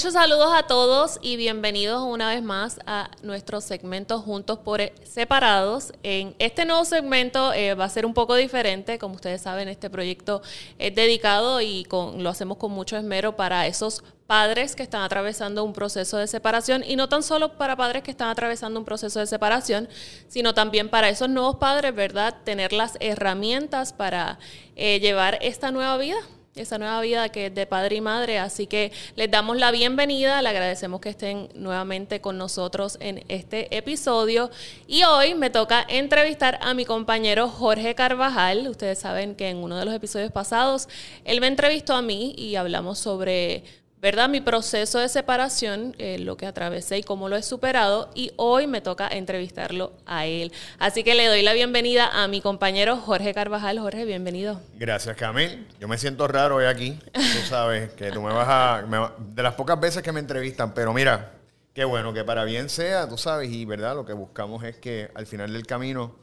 Muchos saludos a todos y bienvenidos una vez más a nuestro segmento Juntos por Separados. En este nuevo segmento eh, va a ser un poco diferente. Como ustedes saben, este proyecto es dedicado y lo hacemos con mucho esmero para esos padres que están atravesando un proceso de separación y no tan solo para padres que están atravesando un proceso de separación, sino también para esos nuevos padres, ¿verdad? Tener las herramientas para eh, llevar esta nueva vida esa nueva vida que es de padre y madre. Así que les damos la bienvenida, le agradecemos que estén nuevamente con nosotros en este episodio. Y hoy me toca entrevistar a mi compañero Jorge Carvajal. Ustedes saben que en uno de los episodios pasados él me entrevistó a mí y hablamos sobre ¿verdad? Mi proceso de separación, eh, lo que atravesé y cómo lo he superado, y hoy me toca entrevistarlo a él. Así que le doy la bienvenida a mi compañero Jorge Carvajal. Jorge, bienvenido. Gracias, Camil. Yo me siento raro hoy aquí. Tú sabes que tú me vas a... de las pocas veces que me entrevistan, pero mira, qué bueno, que para bien sea, tú sabes, y verdad, lo que buscamos es que al final del camino,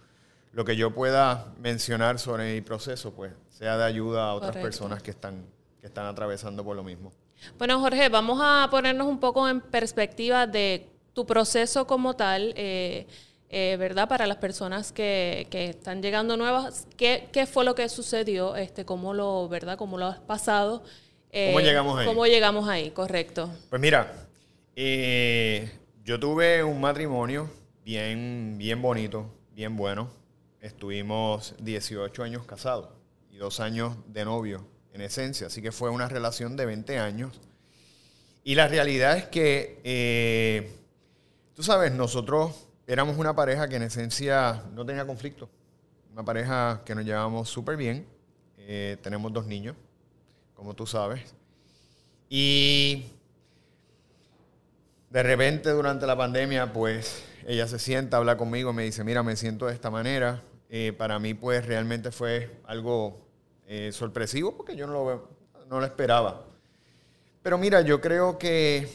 lo que yo pueda mencionar sobre mi proceso, pues sea de ayuda a otras personas que están, que están atravesando por lo mismo. Bueno, Jorge, vamos a ponernos un poco en perspectiva de tu proceso como tal, eh, eh, ¿verdad? Para las personas que, están llegando nuevas, ¿qué, fue lo que sucedió? Este, ¿Cómo lo, verdad? ¿Cómo lo has pasado? Eh, ¿Cómo llegamos ahí? ¿Cómo llegamos ahí? Correcto. Pues mira, yo tuve un matrimonio bien, bien bonito, bien bueno. Estuvimos 18 años casados y dos años de novio en esencia. Así que fue una relación de 20 años. Y la realidad es que, eh, tú sabes, nosotros éramos una pareja que en esencia no tenía conflicto. Una pareja que nos llevábamos súper bien. Eh, tenemos dos niños, como tú sabes. Y de repente durante la pandemia, pues ella se sienta, habla conmigo, me dice, mira, me siento de esta manera. Eh, para mí, pues realmente fue algo eh, sorpresivo porque yo no lo, no lo esperaba. Pero mira, yo creo que,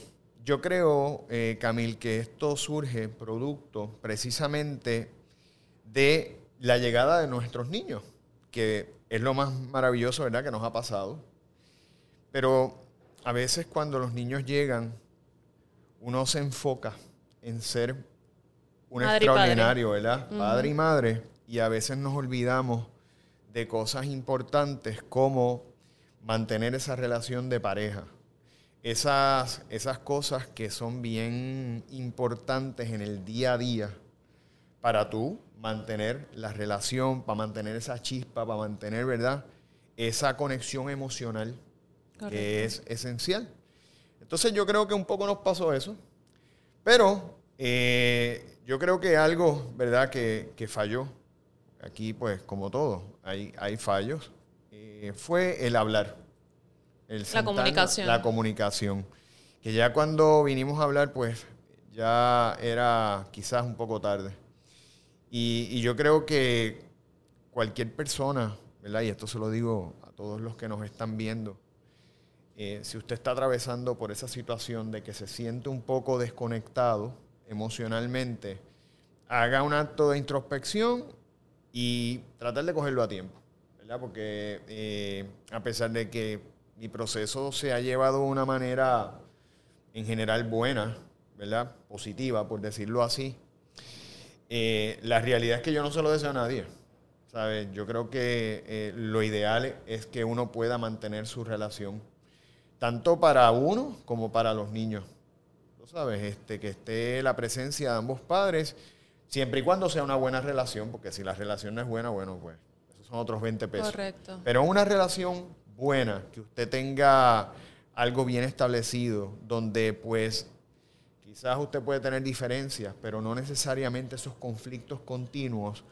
yo creo, eh, Camil, que esto surge producto precisamente de la llegada de nuestros niños, que es lo más maravilloso, ¿verdad?, que nos ha pasado. Pero a veces cuando los niños llegan, uno se enfoca en ser un extraordinario, ¿verdad? Padre y madre, y a veces nos olvidamos de cosas importantes como mantener esa relación de pareja. Esas, esas cosas que son bien importantes en el día a día para tú mantener la relación, para mantener esa chispa, para mantener, ¿verdad? Esa conexión emocional que es esencial. Entonces yo creo que un poco nos pasó eso, pero eh, yo creo que algo, ¿verdad?, que, que falló aquí pues como todo, hay, hay fallos, eh, fue el hablar. El la comunicación. La comunicación. Que ya cuando vinimos a hablar pues ya era quizás un poco tarde. Y, yo creo que cualquier persona, ¿verdad? Y esto se lo digo a todos los que nos están viendo, eh, si usted está atravesando por esa situación de que se siente un poco desconectado emocionalmente, haga un acto de introspección y tratar de cogerlo a tiempo, ¿verdad? Porque eh, a pesar de que mi proceso se ha llevado de una manera en general buena, ¿verdad? Positiva, por decirlo así, eh, la realidad es que yo no se lo deseo a nadie. ¿sabes? Yo creo que eh, lo ideal es que uno pueda mantener su relación, tanto para uno como para los niños. ¿Lo sabes? Este, que esté la presencia de ambos padres Siempre y cuando sea una buena relación, porque si la relación no es buena, bueno, pues esos son otros 20 pesos. Correcto. Pero una relación buena, que usted tenga algo bien establecido, donde pues quizás usted puede tener diferencias, pero no necesariamente esos conflictos continuos.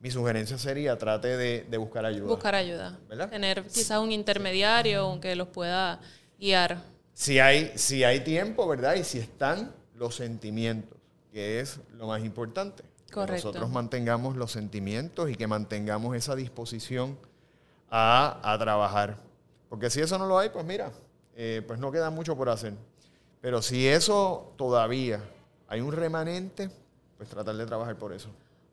Mi sugerencia sería trate de, buscar ayuda. Buscar ayuda. ¿verdad? Tener quizás un intermediario que los pueda guiar. Si hay, si hay tiempo, ¿verdad? Y si están los sentimientos que es lo más importante. Que nosotros mantengamos los sentimientos y que mantengamos esa disposición a, trabajar. Porque si eso no lo hay, pues mira, eh, pues no queda mucho por hacer. Pero si eso todavía hay un remanente, pues tratar de trabajar por eso.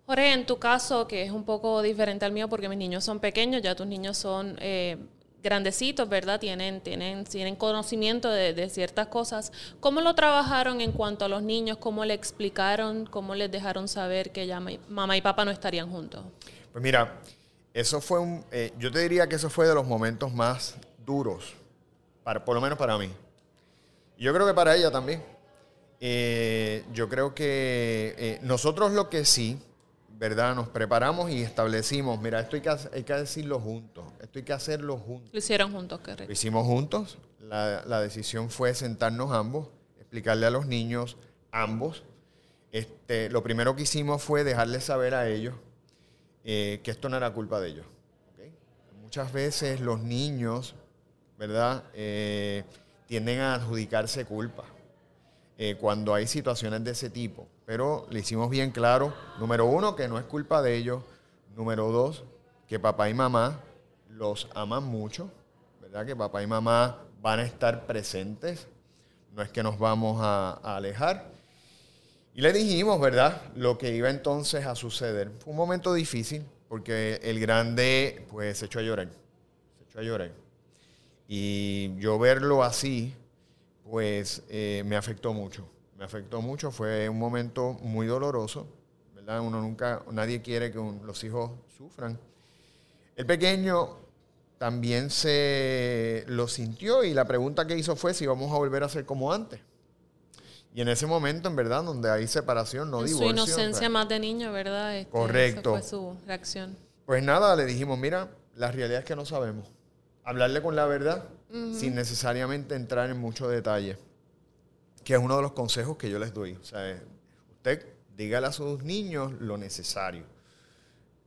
Jorge, en tu caso, que es un poco diferente al mío porque mis niños son pequeños, ya tus niños son eh, grandecitos, ¿verdad? Tienen, tienen, tienen conocimiento de, ciertas cosas. ¿Cómo lo trabajaron en cuanto a los niños? ¿Cómo le explicaron? ¿Cómo les dejaron saber que ya mamá y papá no estarían juntos? Pues mira, eso fue un, eh, yo te diría que eso fue de los momentos más duros, para, por lo menos para mí. Yo creo que para ella también. Eh, yo creo que eh, nosotros lo que sí, ¿verdad? Nos preparamos y establecimos, mira, esto hay que, hay que decirlo juntos, esto hay que hacerlo juntos. Lo hicieron juntos, qué Lo hicimos juntos, la, la, decisión fue sentarnos ambos, explicarle a los niños, ambos. Este, lo primero que hicimos fue dejarles saber a ellos eh, que esto no era culpa de ellos. Muchas veces los niños, ¿verdad? Eh, tienden a adjudicarse culpa eh, cuando hay situaciones de ese tipo. Pero le hicimos bien claro, número uno, que no es culpa de ellos. Número dos, que papá y mamá los aman mucho, ¿verdad? Que papá y mamá van a estar presentes. No es que nos vamos a, alejar. Y le dijimos, ¿verdad? Lo que iba entonces a suceder. Fue un momento difícil porque el grande pues se echó a llorar. Se echó a llorar. Y yo verlo así, pues eh, me afectó mucho. Me afectó mucho, fue un momento muy doloroso, ¿verdad? Uno nunca, nadie quiere que los hijos sufran. El pequeño también se lo sintió y la pregunta que hizo fue si vamos a volver a ser como antes. Y en ese momento, en verdad, donde hay separación, no divorcio. Su inocencia más de niño, ¿verdad? Este, correcto. fue su reacción. Pues nada, le dijimos, mira, la realidad es que no sabemos. Hablarle con la verdad sin necesariamente entrar en mucho detalle, que es uno de los consejos que yo les doy. O sea, usted dígale a sus niños lo necesario.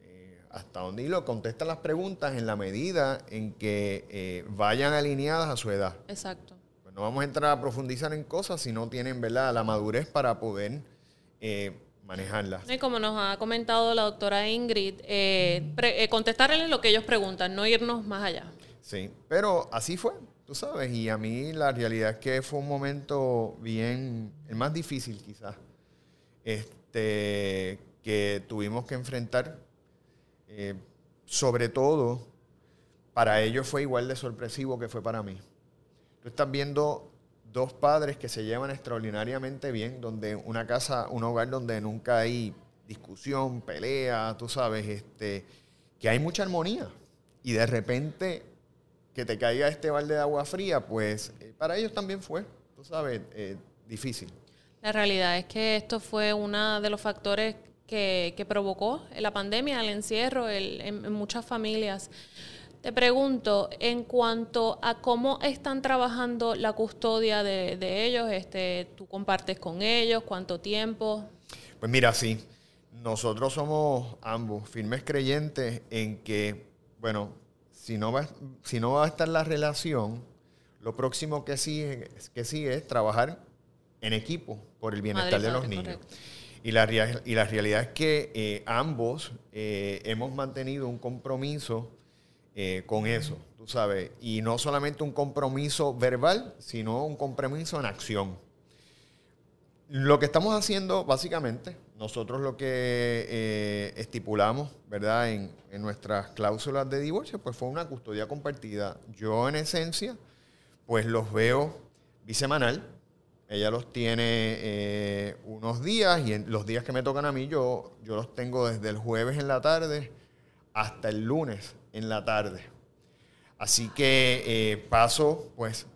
Eh, hasta donde lo contesta las preguntas en la medida en que eh, vayan alineadas a su edad. Exacto no vamos a entrar a profundizar en cosas si no tienen ¿verdad? la madurez para poder eh, manejarlas. Y como nos ha comentado la doctora Ingrid, eh, eh, contestarles lo que ellos preguntan, no irnos más allá. Sí, pero así fue, tú sabes, y a mí la realidad es que fue un momento bien, el más difícil quizás, este, que tuvimos que enfrentar, sobre todo, para ellos fue igual de sorpresivo que fue para mí. Tú estás viendo dos padres que se llevan extraordinariamente bien, donde una casa, un hogar donde nunca hay discusión, pelea, tú sabes, este, que hay mucha armonía. Y de repente que te caiga este balde de agua fría, pues eh, para ellos también fue, tú sabes, eh, difícil. La realidad es que esto fue uno de los factores que, provocó la pandemia, el encierro en muchas familias. Te pregunto, en cuanto a cómo están trabajando la custodia de, ellos, este, ¿tú compartes con ellos? ¿Cuánto tiempo? Pues mira, sí, nosotros somos ambos firmes creyentes en que, bueno, si no va, si no va a estar la relación, lo próximo que sigue, que es trabajar en equipo por el bienestar de los niños. Y la, y la realidad es que eh, ambos eh, hemos mantenido un compromiso eh, con eso, tú sabes. Y no solamente un compromiso verbal, sino un compromiso en acción. Lo que estamos haciendo, básicamente, nosotros lo que eh, estipulamos, ¿verdad? En, nuestras cláusulas de divorcio, pues fue una custodia compartida. Yo, en esencia, pues los veo bisemanal. Ella los tiene eh, unos días y en los días que me tocan a mí, yo, yo los tengo desde el jueves en la tarde hasta el lunes en la tarde. Así que eh, paso pues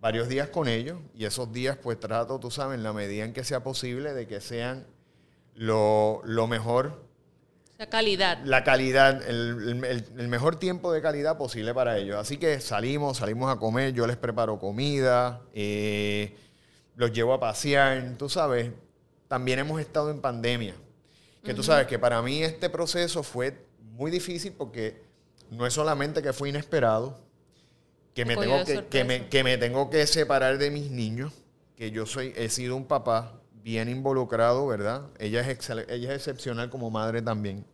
varios días con ellos y esos días pues trato, tú sabes, en la medida en que sea posible, de que sean lo, mejor. La calidad. La calidad, el, mejor tiempo de calidad posible para ellos. Así que salimos, salimos a comer, yo les preparo comida, eh, los llevo a pasear, tú sabes. También hemos estado en pandemia. Que tú sabes que para mí este proceso fue muy difícil porque no es solamente que fue inesperado, que me, tengo que, me, que me tengo que separar de mis niños, que yo soy, he sido un papá bien involucrado, ¿verdad? Ella es, ella es excepcional como madre también.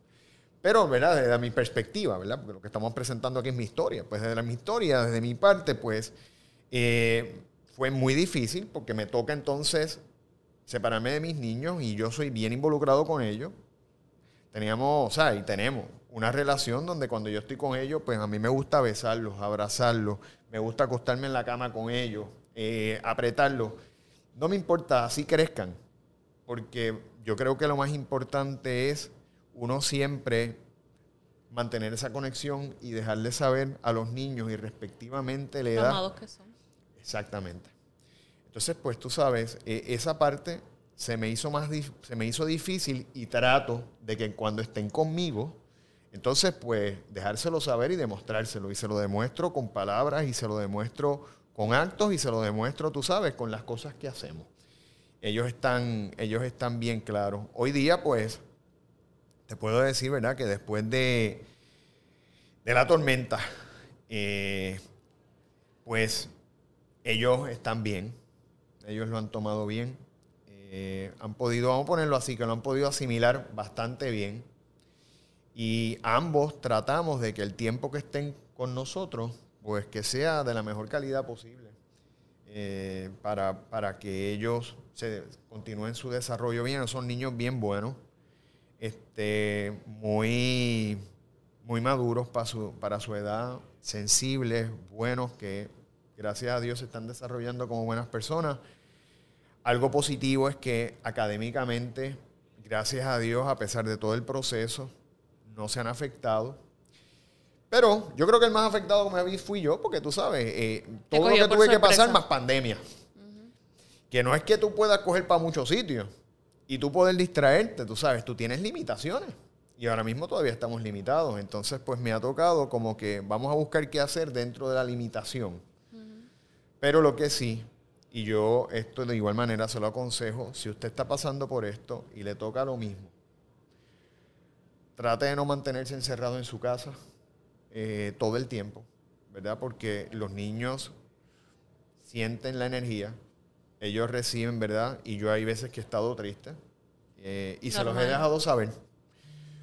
Pero, ¿verdad? Desde mi perspectiva, ¿verdad? Porque lo que estamos presentando aquí es mi historia. Pues desde mi historia, desde mi parte, pues eh, fue muy difícil porque me toca entonces separarme de mis niños y yo soy bien involucrado con ellos. Teníamos, o sea, y tenemos una relación donde cuando yo estoy con ellos, pues a mí me gusta besarlos, abrazarlos, me gusta acostarme en la cama con ellos, eh, apretarlos. No me importa, así crezcan, porque yo creo que lo más importante es uno siempre mantener esa conexión y dejarle saber a los niños y respectivamente la edad. Amados que son. Exactamente. Entonces, pues tú sabes, eh, esa parte se me hizo más se me hizo difícil y trato de que cuando estén conmigo, entonces pues dejárselo saber y demostrárselo. Y se lo demuestro con palabras y se lo demuestro con actos y se lo demuestro, tú sabes, con las cosas que hacemos. Ellos están, ellos están bien claros. Hoy día, pues, te puedo decir, ¿verdad? Que después de, de la tormenta, eh, pues ellos están bien. Ellos lo han tomado bien. Eh, han podido, vamos a ponerlo así, que lo han podido asimilar bastante bien. Y ambos tratamos de que el tiempo que estén con nosotros, pues que sea de la mejor calidad posible. Eh, para, para, que ellos se continúen su desarrollo bien. Son niños bien buenos, este, muy, muy maduros para su, para su edad, sensibles, buenos, que gracias a Dios se están desarrollando como buenas personas. Algo positivo es que académicamente, gracias a Dios, a pesar de todo el proceso, no se han afectado. Pero yo creo que el más afectado como vi fui yo, porque tú sabes, eh, todo lo que tuve que pasar más pandemia. Que no es que tú puedas coger para muchos sitios y tú poder distraerte, tú sabes, tú tienes limitaciones. Y ahora mismo todavía estamos limitados. Entonces, pues me ha tocado como que vamos a buscar qué hacer dentro de la limitación. Pero lo que sí, y yo esto de igual manera se lo aconsejo, si usted está pasando por esto y le toca lo mismo, trate de no mantenerse encerrado en su casa eh, todo el tiempo, ¿verdad? Porque los niños sienten la energía, ellos reciben, ¿verdad? Y yo hay veces que he estado triste eh, y se los he dejado saber.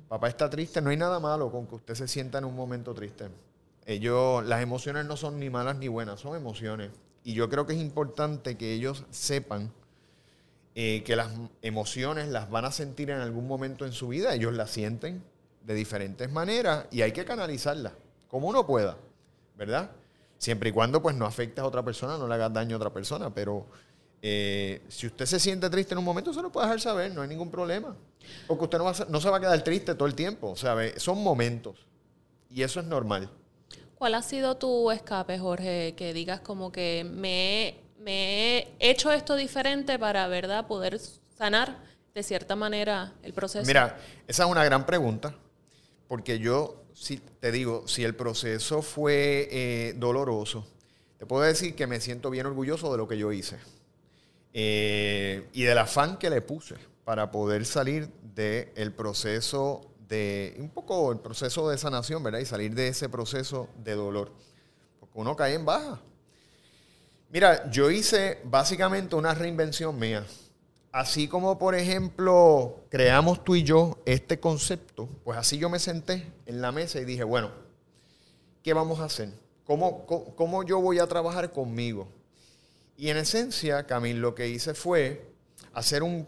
Papá está triste, no hay nada malo con que usted se sienta en un momento triste. Ellos, las emociones no son ni malas ni buenas, son emociones. Y yo creo que es importante que ellos sepan eh, que las emociones las van a sentir en algún momento en su vida. Ellos las sienten de diferentes maneras y hay que canalizarlas como uno pueda, ¿verdad? Siempre y cuando pues no afectes a otra persona, no le hagas daño a otra persona, pero eh, si usted se siente triste en un momento, se lo puede dejar saber, no hay ningún problema. Porque usted no, va no se va a quedar triste todo el tiempo, sea, son momentos y eso es normal. ¿Cuál ha sido tu escape, Jorge? Que digas como que me, me he hecho esto diferente para, ¿verdad?, poder sanar de cierta manera el proceso. Mira, esa es una gran pregunta, porque yo, si te digo, si el proceso fue eh, doloroso, te puedo decir que me siento bien orgulloso de lo que yo hice eh, y del afán que le puse para poder salir del proceso de un poco el proceso de sanación, ¿verdad? Y salir de ese proceso de dolor. Porque uno cae en baja. Mira, yo hice básicamente una reinvención mía. Así como, por ejemplo, creamos tú y yo este concepto, pues así yo me senté en la mesa y dije, bueno, ¿qué vamos a hacer? ¿Cómo, cómo, yo voy a trabajar conmigo? Y en esencia, Camil, lo que hice fue hacer un,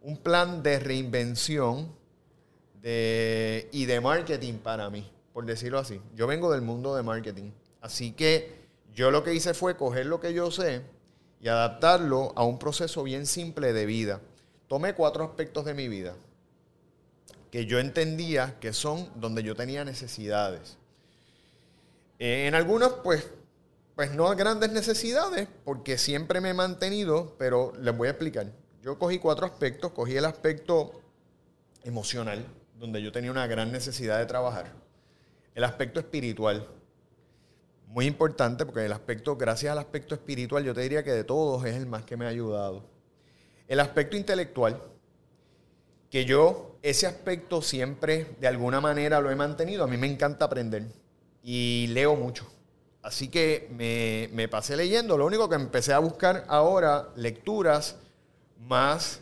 un plan de reinvención de, y de marketing para mí, por decirlo así. Yo vengo del mundo de marketing. Así que yo lo que hice fue coger lo que yo sé y adaptarlo a un proceso bien simple de vida. Tomé cuatro aspectos de mi vida que yo entendía que son donde yo tenía necesidades. En algunos, pues, pues no grandes necesidades, porque siempre me he mantenido, pero les voy a explicar. Yo cogí cuatro aspectos. Cogí el aspecto emocional, donde yo tenía una gran necesidad de trabajar. El aspecto espiritual, muy importante porque el aspecto, gracias al aspecto espiritual, yo te diría que de todos es el más que me ha ayudado. El aspecto intelectual, que yo ese aspecto siempre de alguna manera lo he mantenido. A mí me encanta aprender y leo mucho. Así que me, me pasé leyendo. Lo único que empecé a buscar ahora, lecturas más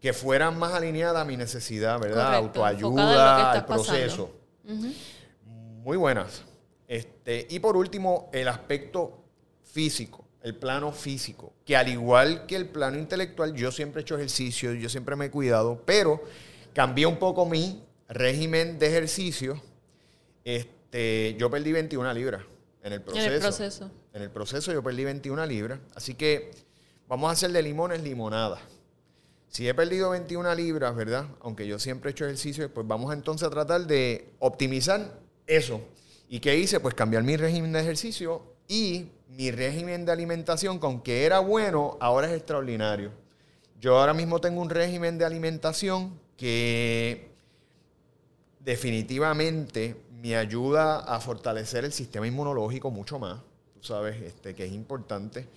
que fueran más alineadas a mi necesidad, ¿verdad? Autoayuda, al proceso. Muy buenas. Este, y por último, el aspecto físico, el plano físico, que al igual que el plano intelectual, yo siempre he hecho ejercicio, yo siempre me he cuidado, pero cambié un poco mi régimen de ejercicio, este, yo perdí 21 libras en el proceso. En el proceso. En el proceso yo perdí 21 libras. Así que vamos a hacer de limones limonada. Si he perdido 21 libras, ¿verdad? Aunque yo siempre he hecho ejercicio, pues vamos entonces a tratar de optimizar eso. ¿Y qué hice? Pues cambiar mi régimen de ejercicio y mi régimen de alimentación, que aunque era bueno, ahora es extraordinario. Yo ahora mismo tengo un régimen de alimentación que definitivamente me ayuda a fortalecer el sistema inmunológico mucho más. Tú sabes este, que es importante.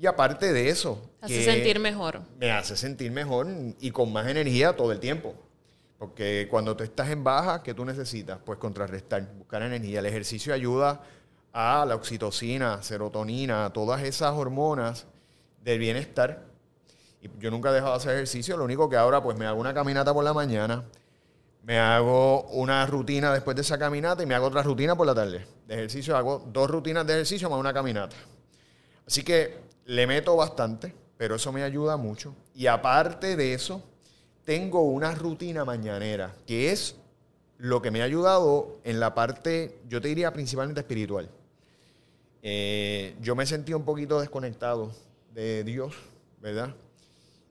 Y aparte de eso... Hace sentir mejor. Me hace sentir mejor y con más energía todo el tiempo. Porque cuando tú estás en baja, ¿qué tú necesitas? Pues contrarrestar, buscar energía. El ejercicio ayuda a la oxitocina, serotonina, todas esas hormonas del bienestar. Y yo nunca he dejado de hacer ejercicio, lo único que ahora pues me hago una caminata por la mañana, me hago una rutina después de esa caminata y me hago otra rutina por la tarde. De ejercicio hago dos rutinas de ejercicio más una caminata. Así que le meto bastante, pero eso me ayuda mucho. Y aparte de eso, tengo una rutina mañanera, que es lo que me ha ayudado en la parte, yo te diría principalmente espiritual. Eh, yo me sentí un poquito desconectado de Dios, ¿verdad?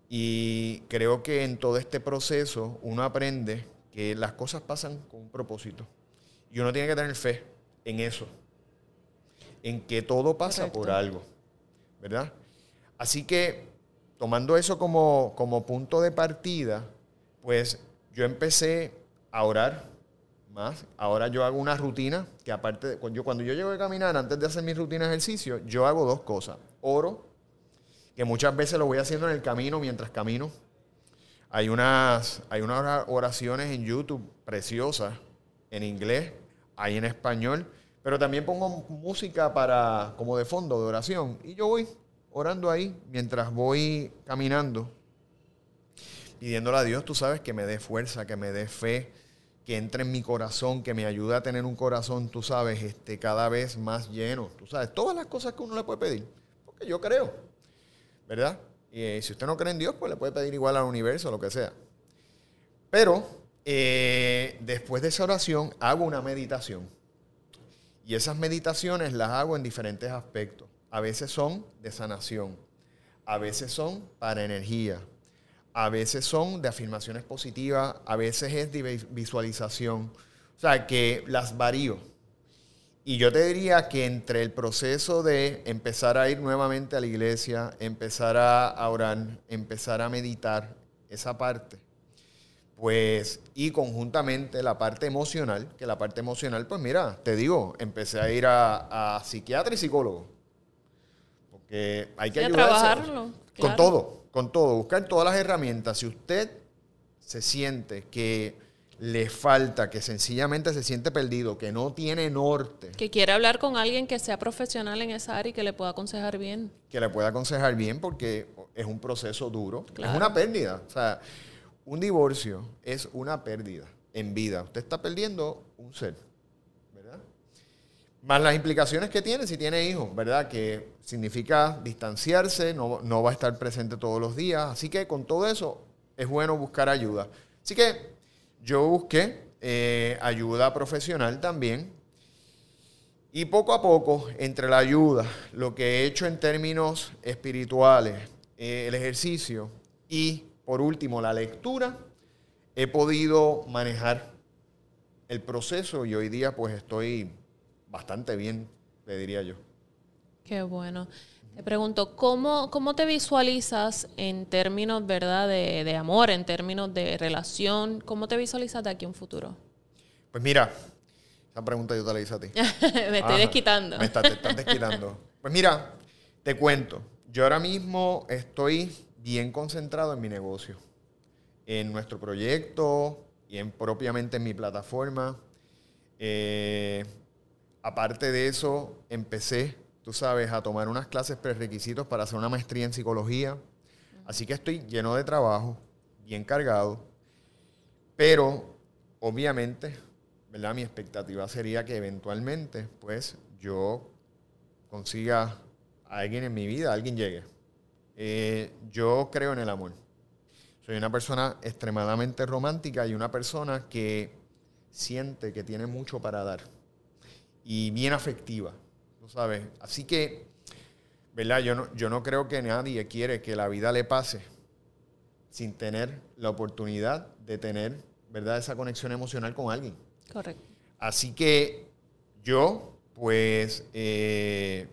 Y creo que en todo este proceso uno aprende que las cosas pasan con un propósito. Y uno tiene que tener fe en eso, en que todo pasa por algo, ¿verdad? Así que tomando eso como, como punto de partida, pues yo empecé a orar más. Ahora yo hago una rutina que aparte, de, yo, cuando yo llego a caminar, antes de hacer mi rutina de ejercicio, yo hago dos cosas. Oro, que muchas veces lo voy haciendo en el camino mientras camino. Hay unas, hay unas oraciones en YouTube preciosas, en inglés, hay en español, pero también pongo música para, como de fondo de oración. Y yo voy orando ahí mientras voy caminando, pidiéndole a Dios, tú sabes, que me dé fuerza, que me dé fe, que entre en mi corazón, que me ayude a tener un corazón, tú sabes, este, cada vez más lleno. Tú sabes, todas las cosas que uno le puede pedir. Porque yo creo, ¿verdad? Y eh, si usted no cree en Dios, pues le puede pedir igual al universo, lo que sea. Pero eh, después de esa oración hago una meditación. Y esas meditaciones las hago en diferentes aspectos. A veces son de sanación, a veces son para energía, a veces son de afirmaciones positivas, a veces es de visualización. O sea, que las varío. Y yo te diría que entre el proceso de empezar a ir nuevamente a la iglesia, empezar a orar, empezar a meditar, esa parte, pues, y conjuntamente la parte emocional, que la parte emocional, pues mira, te digo, empecé a ir a, psiquiatra y psicólogo. Hay que sí, trabajarlo. Con todo con todo, buscar todas las herramientas. Si usted se siente que le falta, que sencillamente se siente perdido, que no tiene norte. Que quiere hablar con alguien que sea profesional en esa área y que le pueda aconsejar bien. Que le pueda aconsejar bien porque es un proceso duro. Es una pérdida. O sea, un divorcio es una pérdida en vida. Usted está perdiendo un ser. Más las implicaciones que tiene si tiene hijos, ¿verdad? Que significa distanciarse, no, va a estar presente todos los días. Así que con todo eso es bueno buscar ayuda. Así que yo busqué eh, ayuda profesional también. Y poco a poco, entre la ayuda, lo que he hecho en términos espirituales, eh, el ejercicio y, por último, la lectura, he podido manejar el proceso y hoy día pues estoy bastante bien, le diría yo. Qué bueno. Te pregunto, ¿cómo, cómo te visualizas en términos, verdad, de, amor, en términos de relación? ¿Cómo te visualizas de aquí a un futuro? Pues mira, esa pregunta yo te la hice a ti. me estoy desquitando. Me estás, te estás desquitando. Pues mira, te cuento. Yo ahora mismo estoy bien concentrado en mi negocio, en nuestro proyecto y en propiamente en mi plataforma. Eh, Aparte de eso, empecé, tú sabes, a tomar unas clases prerequisitos para hacer una maestría en psicología. Así que estoy lleno de trabajo, bien cargado. Pero, obviamente, ¿verdad? Mi expectativa sería que eventualmente, pues, yo consiga a alguien en mi vida, alguien llegue. Eh, yo creo en el amor. Soy una persona extremadamente romántica y una persona que siente que tiene mucho para dar y bien afectiva, ¿tú sabes? Así que, ¿verdad? Yo no, yo no creo que nadie quiere que la vida le pase sin tener la oportunidad de tener, ¿verdad? Esa conexión emocional con alguien. Correcto. Así que yo, pues, eh,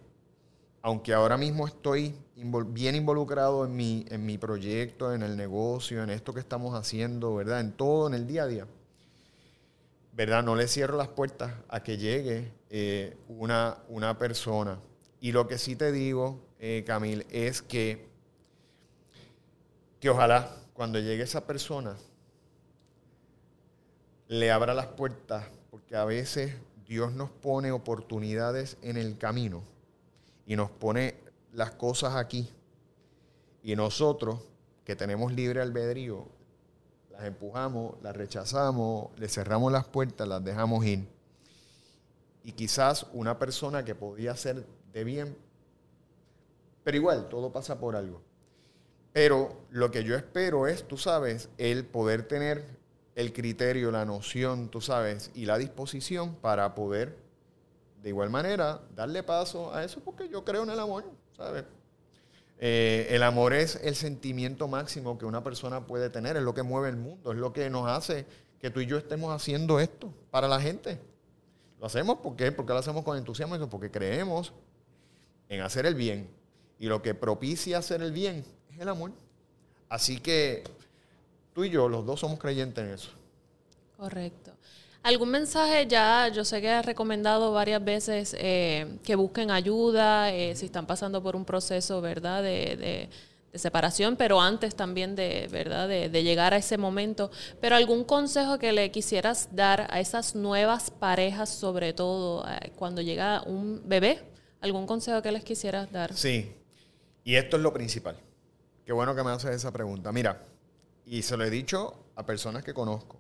aunque ahora mismo estoy bien involucrado en mi, en mi proyecto, en el negocio, en esto que estamos haciendo, ¿verdad? En todo, en el día a día. ¿Verdad? No le cierro las puertas a que llegue eh, una, una persona. Y lo que sí te digo, eh, Camil, es que, que ojalá cuando llegue esa persona le abra las puertas, porque a veces Dios nos pone oportunidades en el camino y nos pone las cosas aquí. Y nosotros, que tenemos libre albedrío, las empujamos, las rechazamos, le cerramos las puertas, las dejamos ir. Y quizás una persona que podía ser de bien, pero igual, todo pasa por algo. Pero lo que yo espero es, tú sabes, el poder tener el criterio, la noción, tú sabes, y la disposición para poder de igual manera, darle paso a eso porque yo creo en el amor, ¿sabes? Eh, el amor es el sentimiento máximo que una persona puede tener, es lo que mueve el mundo, es lo que nos hace que tú y yo estemos haciendo esto para la gente. Lo hacemos porque, porque lo hacemos con entusiasmo, porque creemos en hacer el bien. Y lo que propicia hacer el bien es el amor. Así que tú y yo, los dos somos creyentes en eso. Correcto. ¿Algún mensaje ya? Yo sé que has recomendado varias veces eh, que busquen ayuda eh, si están pasando por un proceso, ¿verdad? De, separación, pero antes también de, ¿verdad? De, llegar a ese momento. Pero algún consejo que le quisieras dar a esas nuevas parejas, sobre todo eh, cuando llega un bebé, algún consejo que les quisieras dar. Sí, y esto es lo principal. Qué bueno que me haces esa pregunta. Mira, y se lo he dicho a personas que conozco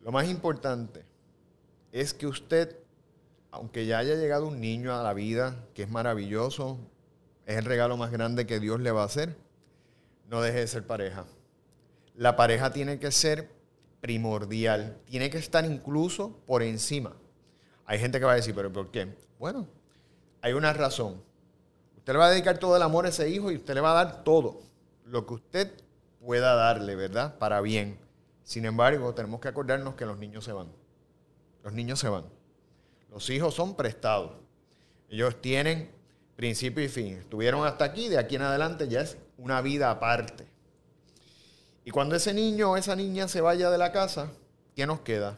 lo más importante es que usted, aunque ya haya llegado un niño a la vida, que es maravilloso, es el regalo más grande que Dios le va a hacer, no deje de ser pareja. La pareja tiene que ser primordial, tiene que estar incluso por encima. Hay gente que va a decir, pero ¿por qué? Bueno, hay una razón. Usted le va a dedicar todo el amor a ese hijo y usted le va a dar todo lo que usted pueda darle, ¿verdad? Para bien. Sin embargo, tenemos que acordarnos que los niños se van. Los niños se van. Los hijos son prestados. Ellos tienen principio y fin. Estuvieron hasta aquí, de aquí en adelante ya es una vida aparte. Y cuando ese niño o esa niña se vaya de la casa, ¿qué nos queda?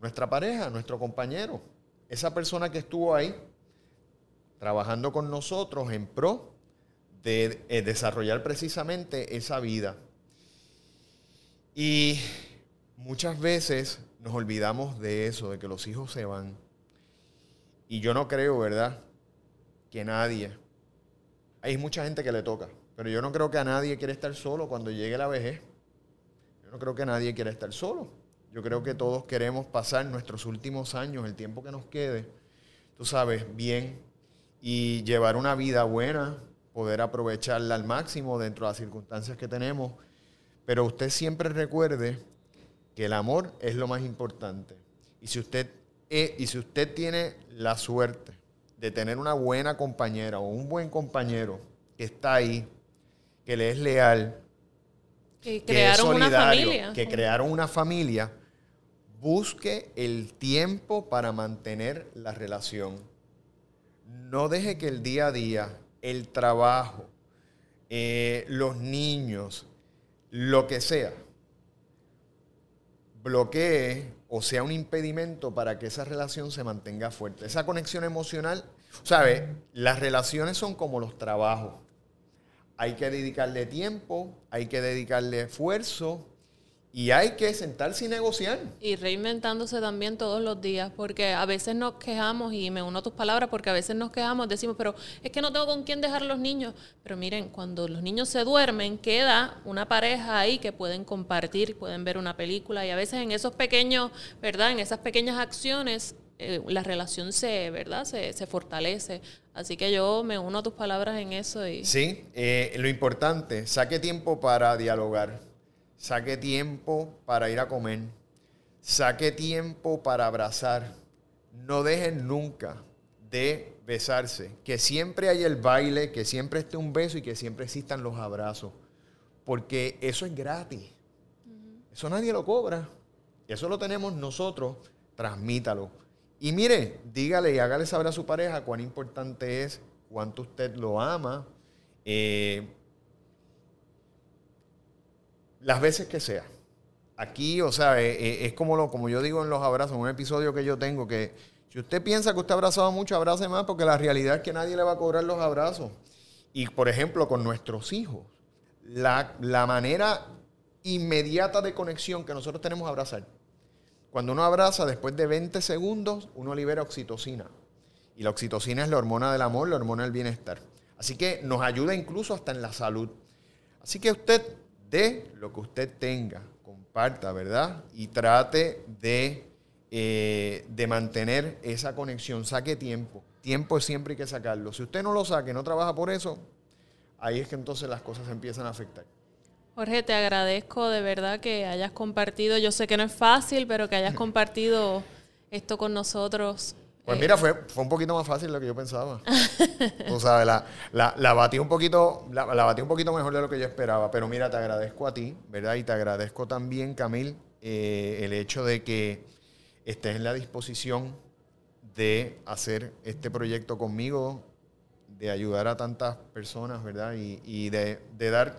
Nuestra pareja, nuestro compañero, esa persona que estuvo ahí trabajando con nosotros en pro de eh, desarrollar precisamente esa vida. Y muchas veces nos olvidamos de eso, de que los hijos se van. Y yo no creo, ¿verdad? Que nadie. Hay mucha gente que le toca, pero yo no creo que a nadie quiera estar solo cuando llegue la vejez. Yo no creo que nadie quiera estar solo. Yo creo que todos queremos pasar nuestros últimos años, el tiempo que nos quede, tú sabes, bien y llevar una vida buena, poder aprovecharla al máximo dentro de las circunstancias que tenemos pero usted siempre recuerde que el amor es lo más importante. Y si usted, y si usted tiene la suerte de tener una buena compañera o un buen compañero que está ahí, que le es leal, que, crearon una familia. que crearon una familia, busque el tiempo para mantener la relación. No deje que el día a día, el trabajo, eh, los niños, lo que sea, bloquee o sea un impedimento para que esa relación se mantenga fuerte. Esa conexión emocional, ¿sabe? Las relaciones son como los trabajos. Hay que dedicarle tiempo, hay que dedicarle esfuerzo, y hay que sentarse y negociar. Y reinventándose también todos los días, porque a veces nos quejamos, y me uno a tus palabras, porque a veces nos quejamos, decimos, pero es que no tengo con quién dejar a los niños. Pero miren, cuando los niños se duermen, queda una pareja ahí que pueden compartir, pueden ver una película, y a veces en esos pequeños, ¿verdad? En esas pequeñas acciones, eh, la relación se, ¿verdad? Se, se, fortalece. Así que yo me uno a tus palabras en eso. Y... Sí, eh, lo importante, saque tiempo para dialogar Saque tiempo para ir a comer. saque tiempo para abrazar. No dejen nunca de besarse. Que siempre haya el baile, que siempre esté un beso y que siempre existan los abrazos. Porque eso es gratis. Eso nadie lo cobra. Eso lo tenemos nosotros. Transmítalo. Y mire, dígale y hágale saber a su pareja cuán importante es, cuánto usted lo ama. Eh, las veces que sea. Aquí, o sea, eh, eh, es, como, lo, como yo digo en los abrazos, un episodio que yo tengo que si usted piensa que usted ha abrazado mucho, abrace más, porque la realidad es que nadie le va a cobrar los abrazos. Y, por ejemplo, con nuestros hijos, la, la manera inmediata de conexión que nosotros tenemos a abrazar. Cuando uno abraza, después de 20 segundos, uno libera oxitocina. Y la oxitocina es la hormona del amor, la hormona del bienestar. Así que nos ayuda incluso hasta en la salud. Así que usted dé lo que usted tenga, comparta, ¿verdad? Y trate de, eh, de mantener esa conexión. Saque tiempo. Tiempo siempre hay que sacarlo. Si usted no lo saque, no trabaja por eso, ahí es que entonces las cosas empiezan a afectar. Jorge, te agradezco de verdad que hayas compartido, yo sé que no es fácil, pero que hayas compartido esto con nosotros. Pues mira, fue, fue un poquito más fácil de lo que yo pensaba. o sea, la, la, batí un poquito, la, batí un poquito mejor de lo que yo esperaba. Pero mira, te agradezco a ti, ¿verdad? Y te agradezco también, Camil, eh, el hecho de que estés en la disposición de hacer este proyecto conmigo, de ayudar a tantas personas, ¿verdad? Y, y de, de dar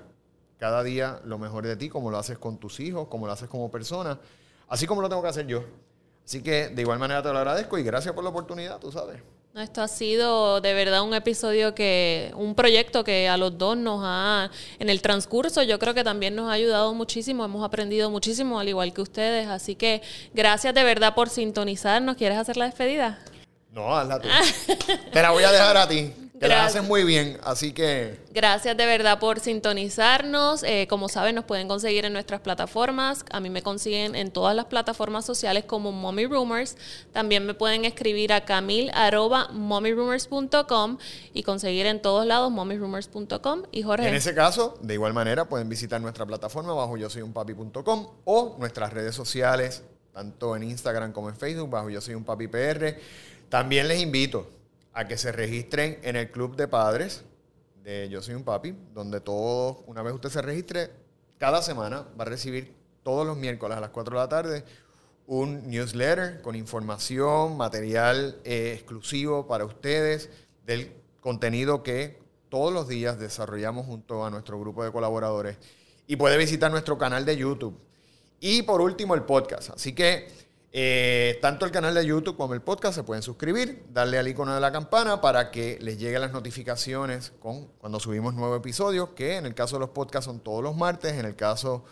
cada día lo mejor de ti, como lo haces con tus hijos, como lo haces como persona, así como lo tengo que hacer yo. Así que de igual manera te lo agradezco y gracias por la oportunidad, tú sabes. Esto ha sido de verdad un episodio que, un proyecto que a los dos nos ha, en el transcurso yo creo que también nos ha ayudado muchísimo, hemos aprendido muchísimo al igual que ustedes, así que gracias de verdad por sintonizarnos. ¿Quieres hacer la despedida? No, hazla tú. Te la voy a dejar a ti. Que las hacen muy bien, así que... Gracias de verdad por sintonizarnos. Eh, como saben, nos pueden conseguir en nuestras plataformas. A mí me consiguen en todas las plataformas sociales como Mommy Rumors. También me pueden escribir a camil.mommyrumors.com y conseguir en todos lados mommyrumors.com. Y Jorge... En ese caso, de igual manera, pueden visitar nuestra plataforma bajo yo soy un papi.com o nuestras redes sociales, tanto en Instagram como en Facebook, bajo yo soy un papi PR. También les invito a que se registren en el club de padres de Yo Soy un Papi, donde todos, una vez usted se registre, cada semana va a recibir todos los miércoles a las 4 de la tarde un newsletter con información, material eh, exclusivo para ustedes del contenido que todos los días desarrollamos junto a nuestro grupo de colaboradores. Y puede visitar nuestro canal de YouTube. Y por último, el podcast. Así que eh, tanto el canal de YouTube como el podcast se pueden suscribir, darle al icono de la campana para que les lleguen las notificaciones con, cuando subimos nuevos episodios, que en el caso de los podcasts son todos los martes, en el caso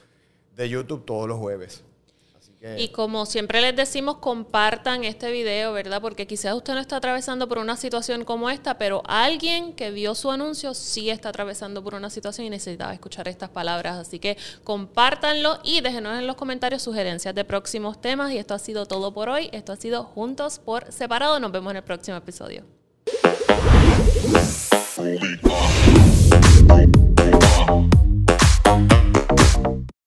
de YouTube todos los jueves. Y como siempre les decimos, compartan este video, ¿verdad? Porque quizás usted no está atravesando por una situación como esta, pero alguien que vio su anuncio sí está atravesando por una situación y necesitaba escuchar estas palabras. Así que compártanlo y déjenos en los comentarios sugerencias de próximos temas. Y esto ha sido todo por hoy. Esto ha sido Juntos por Separado. Nos vemos en el próximo episodio.